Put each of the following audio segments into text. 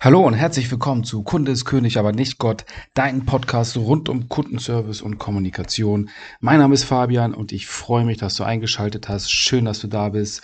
Hallo und herzlich willkommen zu Kunde ist König, aber nicht Gott, dein Podcast rund um Kundenservice und Kommunikation. Mein Name ist Fabian und ich freue mich, dass du eingeschaltet hast. Schön, dass du da bist.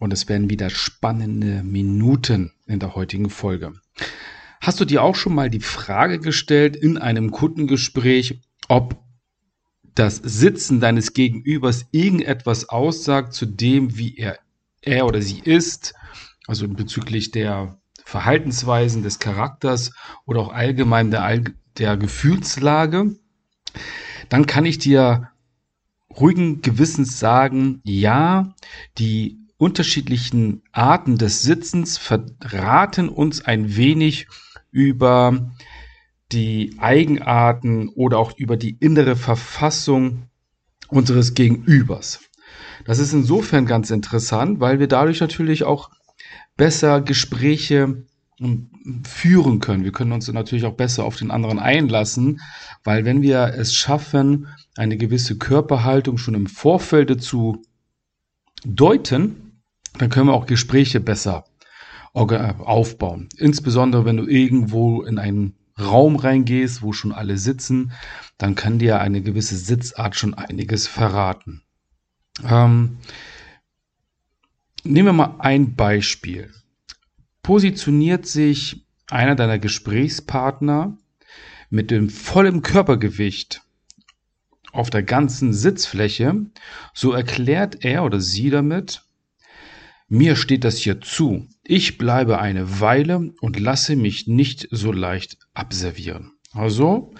Und es werden wieder spannende Minuten in der heutigen Folge. Hast du dir auch schon mal die Frage gestellt in einem Kundengespräch, ob das Sitzen deines Gegenübers irgendetwas aussagt zu dem, wie er, er oder sie ist? Also bezüglich der Verhaltensweisen, des Charakters oder auch allgemein der, der Gefühlslage, dann kann ich dir ruhigen Gewissens sagen, ja, die unterschiedlichen Arten des Sitzens verraten uns ein wenig über die Eigenarten oder auch über die innere Verfassung unseres Gegenübers. Das ist insofern ganz interessant, weil wir dadurch natürlich auch besser Gespräche hm, führen können. Wir können uns natürlich auch besser auf den anderen einlassen, weil wenn wir es schaffen, eine gewisse Körperhaltung schon im Vorfeld zu deuten, dann können wir auch Gespräche besser aufbauen. Insbesondere wenn du irgendwo in einen Raum reingehst, wo schon alle sitzen, dann kann dir eine gewisse Sitzart schon einiges verraten. Ähm, Nehmen wir mal ein Beispiel. Positioniert sich einer deiner Gesprächspartner mit dem vollen Körpergewicht auf der ganzen Sitzfläche, so erklärt er oder sie damit, mir steht das hier zu. Ich bleibe eine Weile und lasse mich nicht so leicht abservieren. Also,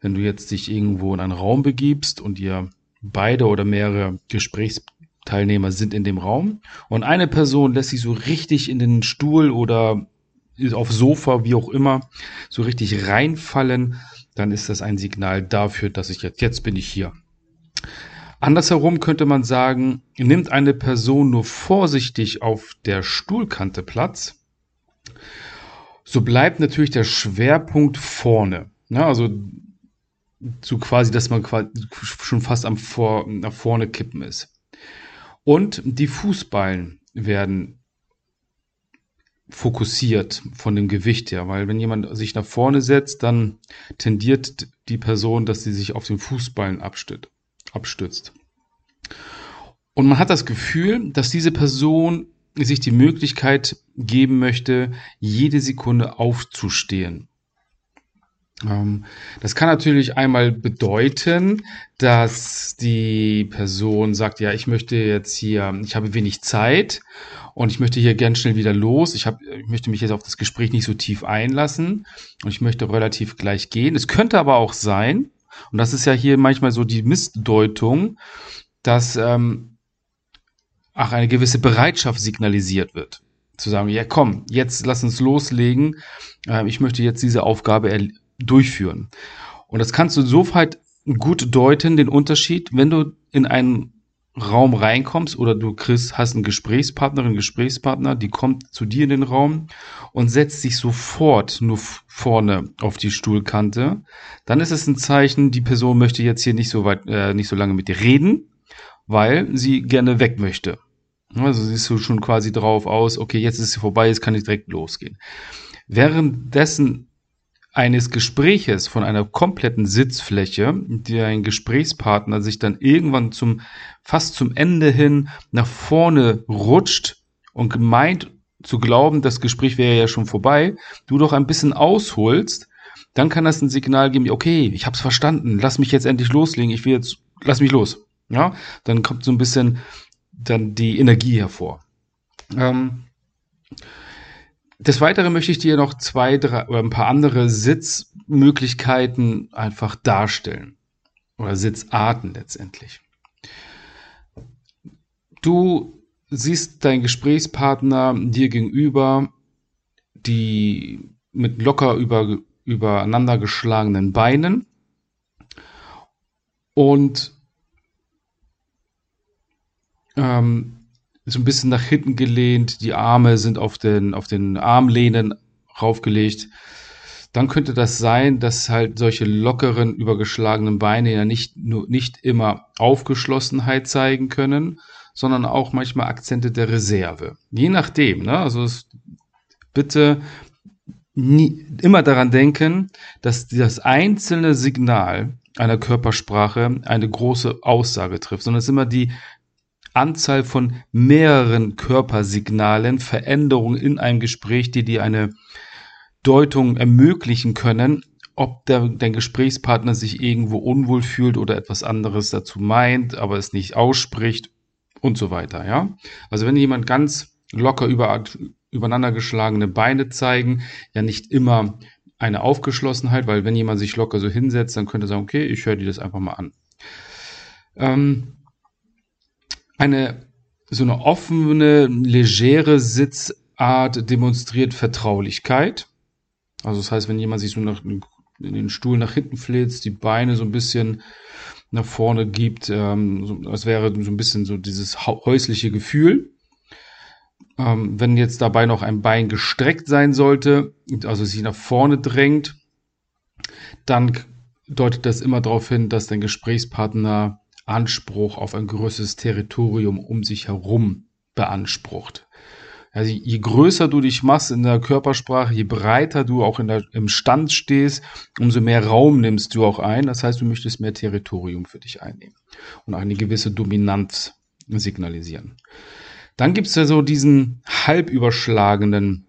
wenn du jetzt dich irgendwo in einen Raum begibst und ihr beide oder mehrere Gesprächspartner Teilnehmer sind in dem Raum und eine Person lässt sich so richtig in den Stuhl oder auf Sofa, wie auch immer, so richtig reinfallen, dann ist das ein Signal dafür, dass ich jetzt, jetzt bin ich hier. Andersherum könnte man sagen, nimmt eine Person nur vorsichtig auf der Stuhlkante Platz, so bleibt natürlich der Schwerpunkt vorne. Ja, also so quasi, dass man quasi schon fast am Vor nach vorne kippen ist. Und die Fußballen werden fokussiert von dem Gewicht her, weil wenn jemand sich nach vorne setzt, dann tendiert die Person, dass sie sich auf den Fußballen abstützt. Und man hat das Gefühl, dass diese Person sich die Möglichkeit geben möchte, jede Sekunde aufzustehen. Ähm, das kann natürlich einmal bedeuten, dass die Person sagt, ja, ich möchte jetzt hier, ich habe wenig Zeit und ich möchte hier ganz schnell wieder los. Ich, hab, ich möchte mich jetzt auf das Gespräch nicht so tief einlassen und ich möchte relativ gleich gehen. Es könnte aber auch sein, und das ist ja hier manchmal so die Missdeutung, dass ähm, ach, eine gewisse Bereitschaft signalisiert wird. Zu sagen, ja komm, jetzt lass uns loslegen. Äh, ich möchte jetzt diese Aufgabe erledigen durchführen. Und das kannst du soweit gut deuten, den Unterschied, wenn du in einen Raum reinkommst oder du kriegst, hast einen Gesprächspartnerin, Gesprächspartner, die kommt zu dir in den Raum und setzt sich sofort nur vorne auf die Stuhlkante, dann ist es ein Zeichen, die Person möchte jetzt hier nicht so weit, äh, nicht so lange mit dir reden, weil sie gerne weg möchte. Also siehst du schon quasi drauf aus, okay, jetzt ist sie vorbei, jetzt kann ich direkt losgehen. Währenddessen eines Gespräches von einer kompletten Sitzfläche, die ein Gesprächspartner sich dann irgendwann zum fast zum Ende hin nach vorne rutscht und meint zu glauben, das Gespräch wäre ja schon vorbei, du doch ein bisschen ausholst, dann kann das ein Signal geben, okay, ich habe es verstanden, lass mich jetzt endlich loslegen, ich will jetzt, lass mich los. Ja, dann kommt so ein bisschen dann die Energie hervor. Ähm, des Weiteren möchte ich dir noch zwei, drei oder ein paar andere Sitzmöglichkeiten einfach darstellen. Oder Sitzarten letztendlich. Du siehst deinen Gesprächspartner dir gegenüber, die mit locker über, übereinander geschlagenen Beinen und ähm, so ein bisschen nach hinten gelehnt, die Arme sind auf den, auf den Armlehnen raufgelegt. Dann könnte das sein, dass halt solche lockeren, übergeschlagenen Beine ja nicht nur, nicht immer Aufgeschlossenheit zeigen können, sondern auch manchmal Akzente der Reserve. Je nachdem, ne? Also es, bitte nie, immer daran denken, dass das einzelne Signal einer Körpersprache eine große Aussage trifft, sondern es ist immer die Anzahl von mehreren Körpersignalen, Veränderungen in einem Gespräch, die dir eine Deutung ermöglichen können, ob der, dein Gesprächspartner sich irgendwo unwohl fühlt oder etwas anderes dazu meint, aber es nicht ausspricht und so weiter, ja. Also wenn jemand ganz locker über, übereinander geschlagene Beine zeigen, ja nicht immer eine Aufgeschlossenheit, weil wenn jemand sich locker so hinsetzt, dann könnte er sagen, okay, ich höre dir das einfach mal an. Ähm, eine so eine offene, legere Sitzart demonstriert Vertraulichkeit. Also das heißt, wenn jemand sich so nach, in den Stuhl nach hinten flitzt, die Beine so ein bisschen nach vorne gibt, ähm, so, als wäre so ein bisschen so dieses häusliche Gefühl. Ähm, wenn jetzt dabei noch ein Bein gestreckt sein sollte, also sich nach vorne drängt, dann deutet das immer darauf hin, dass dein Gesprächspartner Anspruch auf ein größeres Territorium um sich herum beansprucht. Also je größer du dich machst in der Körpersprache, je breiter du auch in der, im Stand stehst, umso mehr Raum nimmst du auch ein. Das heißt, du möchtest mehr Territorium für dich einnehmen und eine gewisse Dominanz signalisieren. Dann gibt es ja so diesen halb überschlagenen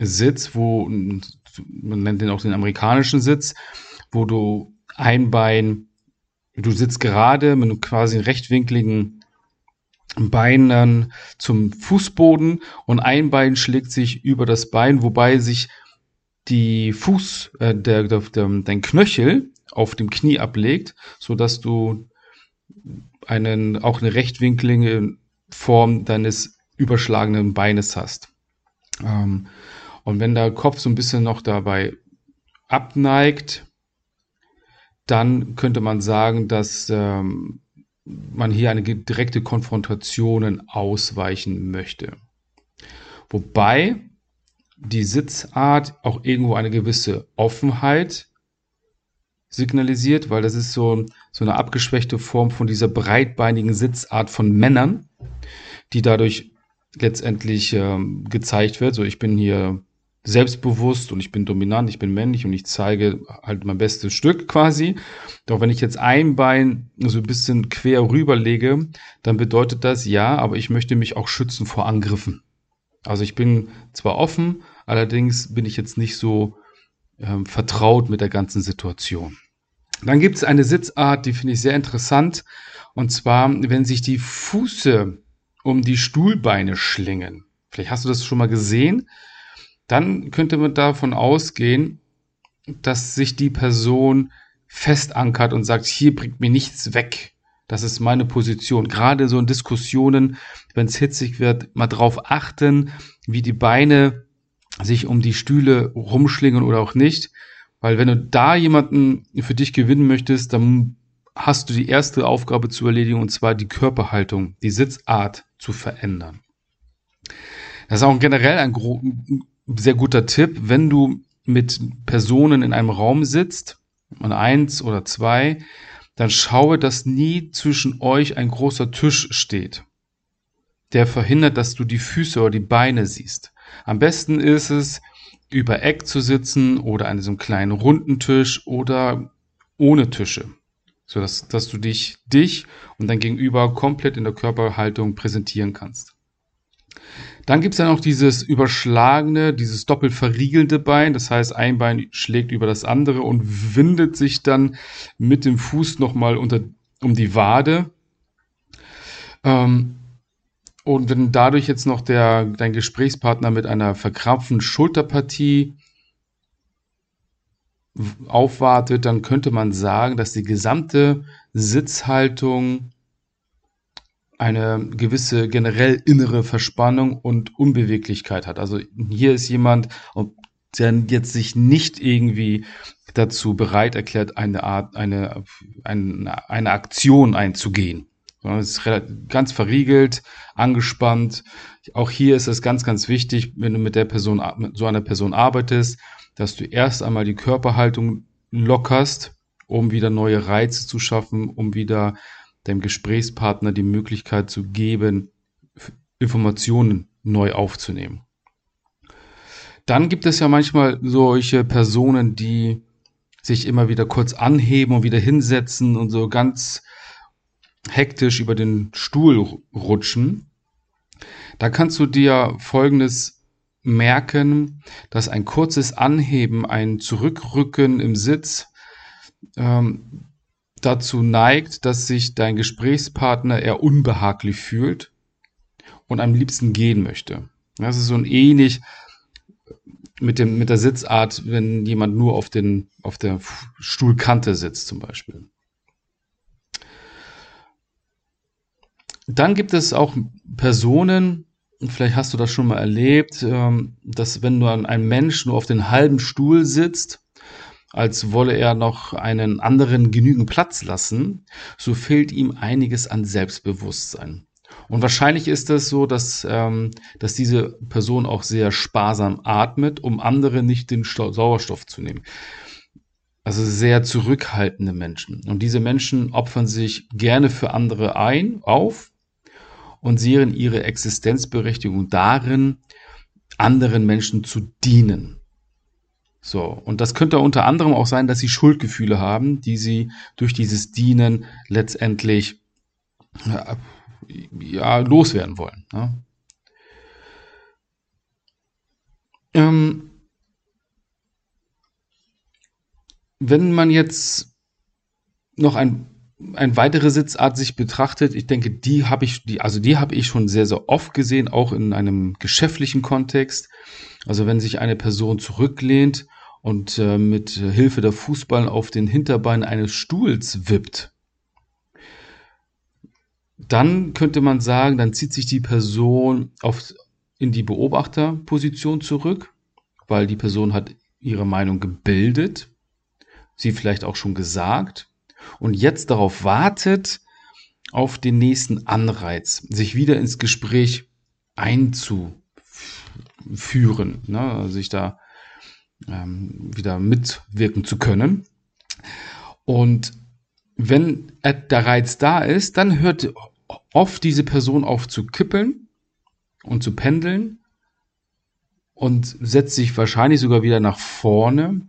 Sitz, wo man nennt den auch den amerikanischen Sitz, wo du ein Bein Du sitzt gerade mit einem quasi rechtwinkligen Beinen zum Fußboden und ein Bein schlägt sich über das Bein, wobei sich die Fuß, äh, der, der, der, dein Knöchel auf dem Knie ablegt, so dass du einen, auch eine rechtwinklige Form deines überschlagenen Beines hast. Ähm, und wenn der Kopf so ein bisschen noch dabei abneigt, dann könnte man sagen, dass ähm, man hier eine direkte Konfrontation ausweichen möchte. Wobei die Sitzart auch irgendwo eine gewisse Offenheit signalisiert, weil das ist so, so eine abgeschwächte Form von dieser breitbeinigen Sitzart von Männern, die dadurch letztendlich ähm, gezeigt wird. So, ich bin hier selbstbewusst und ich bin dominant, ich bin männlich und ich zeige halt mein bestes Stück quasi. Doch wenn ich jetzt ein Bein so ein bisschen quer rüberlege, dann bedeutet das ja, aber ich möchte mich auch schützen vor Angriffen. Also ich bin zwar offen, allerdings bin ich jetzt nicht so ähm, vertraut mit der ganzen Situation. Dann gibt es eine Sitzart, die finde ich sehr interessant. Und zwar, wenn sich die Füße um die Stuhlbeine schlingen. Vielleicht hast du das schon mal gesehen dann könnte man davon ausgehen, dass sich die Person festankert und sagt, hier bringt mir nichts weg. Das ist meine Position. Gerade so in Diskussionen, wenn es hitzig wird, mal drauf achten, wie die Beine sich um die Stühle rumschlingen oder auch nicht. Weil wenn du da jemanden für dich gewinnen möchtest, dann hast du die erste Aufgabe zu erledigen und zwar die Körperhaltung, die Sitzart zu verändern. Das ist auch generell ein, sehr guter Tipp, wenn du mit Personen in einem Raum sitzt, und eins oder zwei, dann schaue, dass nie zwischen euch ein großer Tisch steht, der verhindert, dass du die Füße oder die Beine siehst. Am besten ist es, über Eck zu sitzen oder an diesem kleinen runden Tisch oder ohne Tische, so dass, dass du dich, dich und dein Gegenüber komplett in der Körperhaltung präsentieren kannst. Dann gibt es ja noch dieses überschlagene, dieses doppelt verriegelte Bein. Das heißt, ein Bein schlägt über das andere und windet sich dann mit dem Fuß nochmal unter, um die Wade. Ähm, und wenn dadurch jetzt noch der, dein Gesprächspartner mit einer verkrampften Schulterpartie aufwartet, dann könnte man sagen, dass die gesamte Sitzhaltung eine gewisse generell innere Verspannung und Unbeweglichkeit hat. Also hier ist jemand, der jetzt sich nicht irgendwie dazu bereit erklärt, eine Art, eine, eine, eine Aktion einzugehen. Sondern es ist ganz verriegelt, angespannt. Auch hier ist es ganz, ganz wichtig, wenn du mit der Person, mit so einer Person arbeitest, dass du erst einmal die Körperhaltung lockerst, um wieder neue Reize zu schaffen, um wieder dem Gesprächspartner die Möglichkeit zu geben, Informationen neu aufzunehmen. Dann gibt es ja manchmal solche Personen, die sich immer wieder kurz anheben und wieder hinsetzen und so ganz hektisch über den Stuhl rutschen. Da kannst du dir Folgendes merken, dass ein kurzes Anheben, ein Zurückrücken im Sitz ähm, dazu neigt, dass sich dein Gesprächspartner eher unbehaglich fühlt und am liebsten gehen möchte. Das ist so ein ähnlich mit, dem, mit der Sitzart, wenn jemand nur auf, den, auf der Stuhlkante sitzt zum Beispiel. Dann gibt es auch Personen, vielleicht hast du das schon mal erlebt, ähm, dass wenn an einem Mensch nur auf den halben Stuhl sitzt, als wolle er noch einen anderen genügend Platz lassen, so fehlt ihm einiges an Selbstbewusstsein. Und wahrscheinlich ist es so, dass, ähm, dass diese Person auch sehr sparsam atmet, um andere nicht den Sauerstoff zu nehmen. Also sehr zurückhaltende Menschen. Und diese Menschen opfern sich gerne für andere ein, auf und sehen ihre Existenzberechtigung darin, anderen Menschen zu dienen. So, und das könnte unter anderem auch sein, dass sie Schuldgefühle haben, die sie durch dieses Dienen letztendlich ja, loswerden wollen. Ne? Ähm, wenn man jetzt noch ein, ein weitere Sitzart sich betrachtet, ich denke, die habe ich, die, also die habe ich schon sehr, sehr oft gesehen, auch in einem geschäftlichen Kontext. Also wenn sich eine Person zurücklehnt und äh, mit Hilfe der Fußball auf den Hinterbein eines Stuhls wippt, dann könnte man sagen, dann zieht sich die Person auf, in die Beobachterposition zurück, weil die Person hat ihre Meinung gebildet, sie vielleicht auch schon gesagt und jetzt darauf wartet, auf den nächsten Anreiz, sich wieder ins Gespräch einzuführen, ne, sich da ähm, wieder mitwirken zu können. Und wenn der Reiz da ist, dann hört oft diese Person auf zu kippeln und zu pendeln und setzt sich wahrscheinlich sogar wieder nach vorne.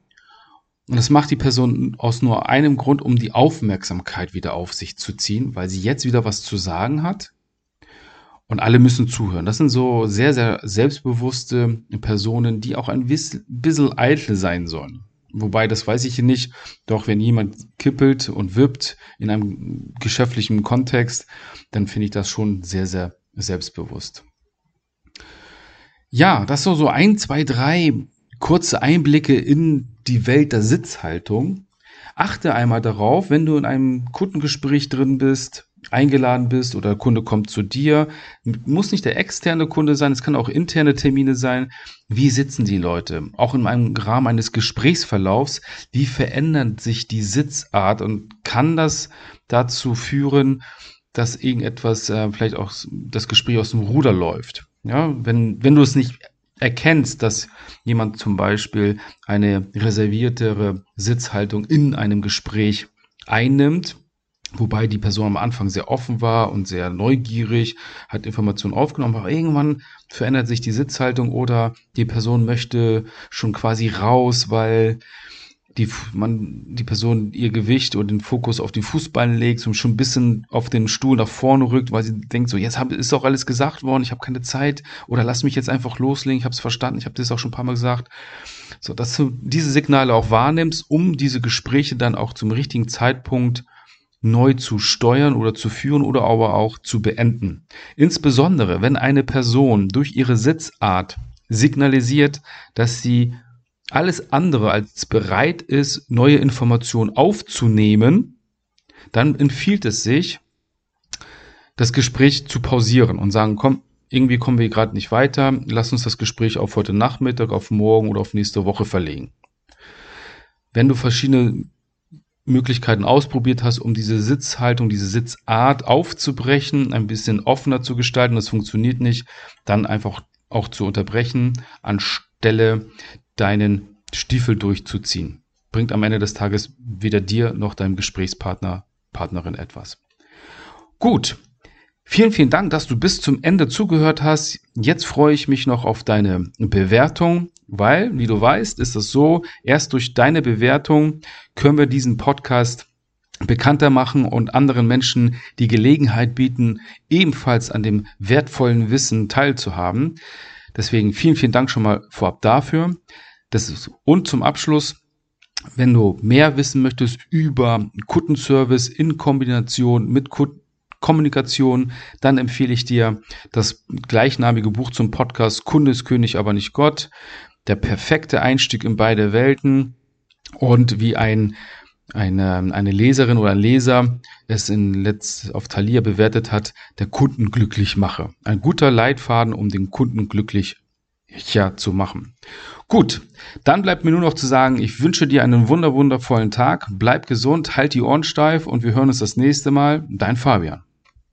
Und das macht die Person aus nur einem Grund, um die Aufmerksamkeit wieder auf sich zu ziehen, weil sie jetzt wieder was zu sagen hat. Und alle müssen zuhören. Das sind so sehr, sehr selbstbewusste Personen, die auch ein bisschen eitel sein sollen. Wobei, das weiß ich nicht. Doch wenn jemand kippelt und wirbt in einem geschäftlichen Kontext, dann finde ich das schon sehr, sehr selbstbewusst. Ja, das so so ein, zwei, drei kurze Einblicke in die Welt der Sitzhaltung. Achte einmal darauf, wenn du in einem Kundengespräch drin bist, eingeladen bist oder der Kunde kommt zu dir, muss nicht der externe Kunde sein, es kann auch interne Termine sein. Wie sitzen die Leute? Auch in einem Rahmen eines Gesprächsverlaufs, wie verändert sich die Sitzart und kann das dazu führen, dass irgendetwas äh, vielleicht auch das Gespräch aus dem Ruder läuft? Ja, wenn, wenn du es nicht erkennst, dass jemand zum Beispiel eine reserviertere Sitzhaltung in einem Gespräch einnimmt, Wobei die Person am Anfang sehr offen war und sehr neugierig, hat Informationen aufgenommen, aber irgendwann verändert sich die Sitzhaltung oder die Person möchte schon quasi raus, weil die, man, die Person ihr Gewicht oder den Fokus auf die Fußballen legt und schon ein bisschen auf den Stuhl nach vorne rückt, weil sie denkt so, jetzt hab, ist doch alles gesagt worden, ich habe keine Zeit oder lass mich jetzt einfach loslegen, ich habe es verstanden, ich habe das auch schon ein paar Mal gesagt. So, dass du diese Signale auch wahrnimmst, um diese Gespräche dann auch zum richtigen Zeitpunkt neu zu steuern oder zu führen oder aber auch zu beenden. Insbesondere, wenn eine Person durch ihre Sitzart signalisiert, dass sie alles andere als bereit ist, neue Informationen aufzunehmen, dann empfiehlt es sich, das Gespräch zu pausieren und sagen, komm, irgendwie kommen wir gerade nicht weiter, lass uns das Gespräch auf heute Nachmittag, auf morgen oder auf nächste Woche verlegen. Wenn du verschiedene Möglichkeiten ausprobiert hast, um diese Sitzhaltung, diese Sitzart aufzubrechen, ein bisschen offener zu gestalten, das funktioniert nicht, dann einfach auch zu unterbrechen, anstelle deinen Stiefel durchzuziehen. Bringt am Ende des Tages weder dir noch deinem Gesprächspartner, Partnerin etwas. Gut. Vielen, vielen Dank, dass du bis zum Ende zugehört hast. Jetzt freue ich mich noch auf deine Bewertung, weil, wie du weißt, ist es so, erst durch deine Bewertung können wir diesen Podcast bekannter machen und anderen Menschen die Gelegenheit bieten, ebenfalls an dem wertvollen Wissen teilzuhaben. Deswegen vielen, vielen Dank schon mal vorab dafür. Das ist, und zum Abschluss, wenn du mehr wissen möchtest über Kundenservice in Kombination mit Kommunikation, dann empfehle ich dir das gleichnamige Buch zum Podcast Kunde ist König, aber nicht Gott. Der perfekte Einstieg in beide Welten und wie ein eine, eine Leserin oder ein Leser es in Let's auf Thalia bewertet hat, der Kunden glücklich mache. Ein guter Leitfaden, um den Kunden glücklich ja, zu machen. Gut, dann bleibt mir nur noch zu sagen, ich wünsche dir einen wunder wundervollen Tag, bleib gesund, halt die Ohren steif und wir hören uns das nächste Mal. Dein Fabian.